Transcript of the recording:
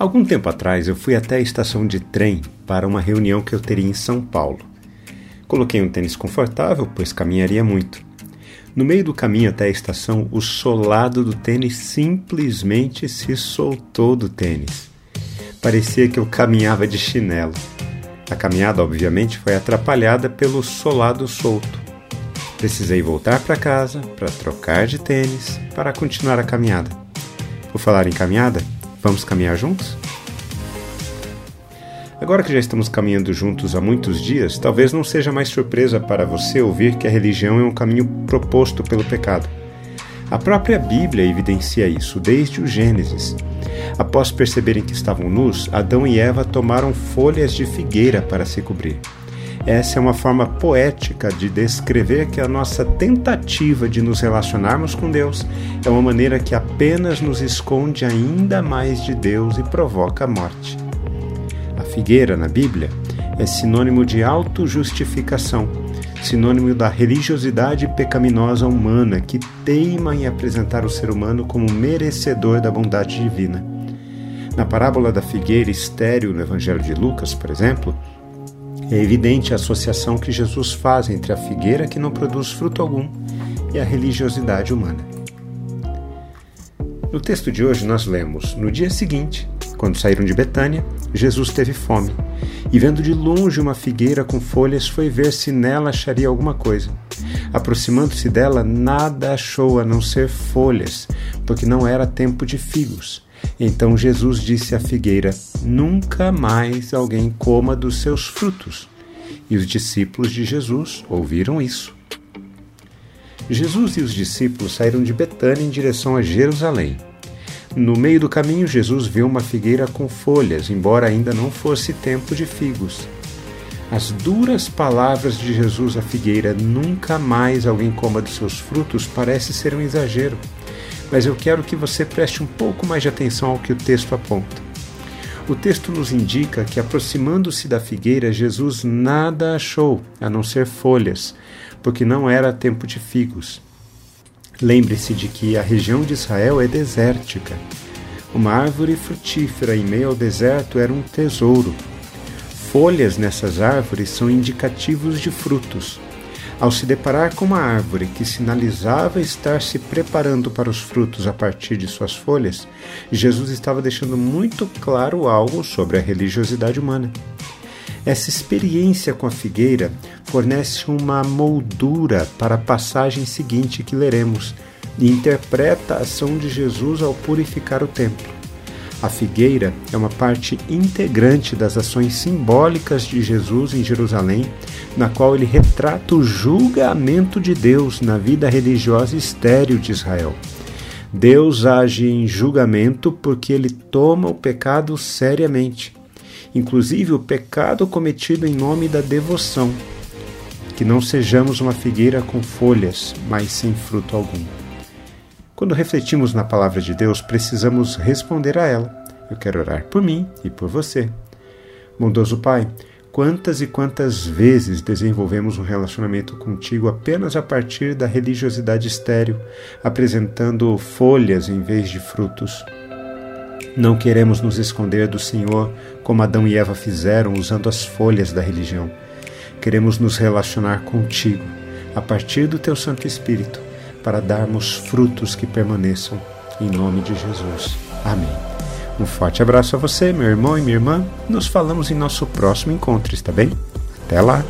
Algum tempo atrás eu fui até a estação de trem para uma reunião que eu teria em São Paulo. Coloquei um tênis confortável, pois caminharia muito. No meio do caminho até a estação, o solado do tênis simplesmente se soltou do tênis. Parecia que eu caminhava de chinelo. A caminhada, obviamente, foi atrapalhada pelo solado solto. Precisei voltar para casa para trocar de tênis para continuar a caminhada. Por falar em caminhada, vamos caminhar juntos? Agora que já estamos caminhando juntos há muitos dias, talvez não seja mais surpresa para você ouvir que a religião é um caminho proposto pelo pecado. A própria Bíblia evidencia isso desde o Gênesis. Após perceberem que estavam nus, Adão e Eva tomaram folhas de figueira para se cobrir. Essa é uma forma poética de descrever que a nossa tentativa de nos relacionarmos com Deus é uma maneira que apenas nos esconde ainda mais de Deus e provoca a morte. A figueira na Bíblia é sinônimo de autojustificação, sinônimo da religiosidade pecaminosa humana que teima em apresentar o ser humano como merecedor da bondade divina. Na parábola da figueira estéril no Evangelho de Lucas, por exemplo, é evidente a associação que Jesus faz entre a figueira que não produz fruto algum e a religiosidade humana. No texto de hoje nós lemos: No dia seguinte, quando saíram de Betânia, Jesus teve fome, e vendo de longe uma figueira com folhas, foi ver se nela acharia alguma coisa. Aproximando-se dela, nada achou a não ser folhas, porque não era tempo de figos. Então Jesus disse à figueira: Nunca mais alguém coma dos seus frutos. E os discípulos de Jesus ouviram isso. Jesus e os discípulos saíram de Betânia em direção a Jerusalém. No meio do caminho, Jesus viu uma figueira com folhas, embora ainda não fosse tempo de figos. As duras palavras de Jesus à figueira, nunca mais alguém coma dos seus frutos, parece ser um exagero mas eu quero que você preste um pouco mais de atenção ao que o texto aponta. O texto nos indica que, aproximando-se da figueira, Jesus nada achou a não ser folhas, porque não era tempo de figos. Lembre-se de que a região de Israel é desértica. Uma árvore frutífera em meio ao deserto era um tesouro. Folhas nessas árvores são indicativos de frutos. Ao se deparar com uma árvore que sinalizava estar se preparando para os frutos a partir de suas folhas, Jesus estava deixando muito claro algo sobre a religiosidade humana. Essa experiência com a figueira fornece uma moldura para a passagem seguinte que leremos e interpreta a ação de Jesus ao purificar o templo. A figueira é uma parte integrante das ações simbólicas de Jesus em Jerusalém na qual ele retrata o julgamento de Deus na vida religiosa estéril de Israel. Deus age em julgamento porque ele toma o pecado seriamente, inclusive o pecado cometido em nome da devoção. Que não sejamos uma figueira com folhas, mas sem fruto algum. Quando refletimos na palavra de Deus, precisamos responder a ela. Eu quero orar por mim e por você. Bondoso Pai, Quantas e quantas vezes desenvolvemos um relacionamento contigo apenas a partir da religiosidade estéril, apresentando folhas em vez de frutos? Não queremos nos esconder do Senhor como Adão e Eva fizeram usando as folhas da religião. Queremos nos relacionar contigo a partir do teu Santo Espírito para darmos frutos que permaneçam. Em nome de Jesus. Amém. Um forte abraço a você, meu irmão e minha irmã. Nos falamos em nosso próximo encontro, está bem? Até lá!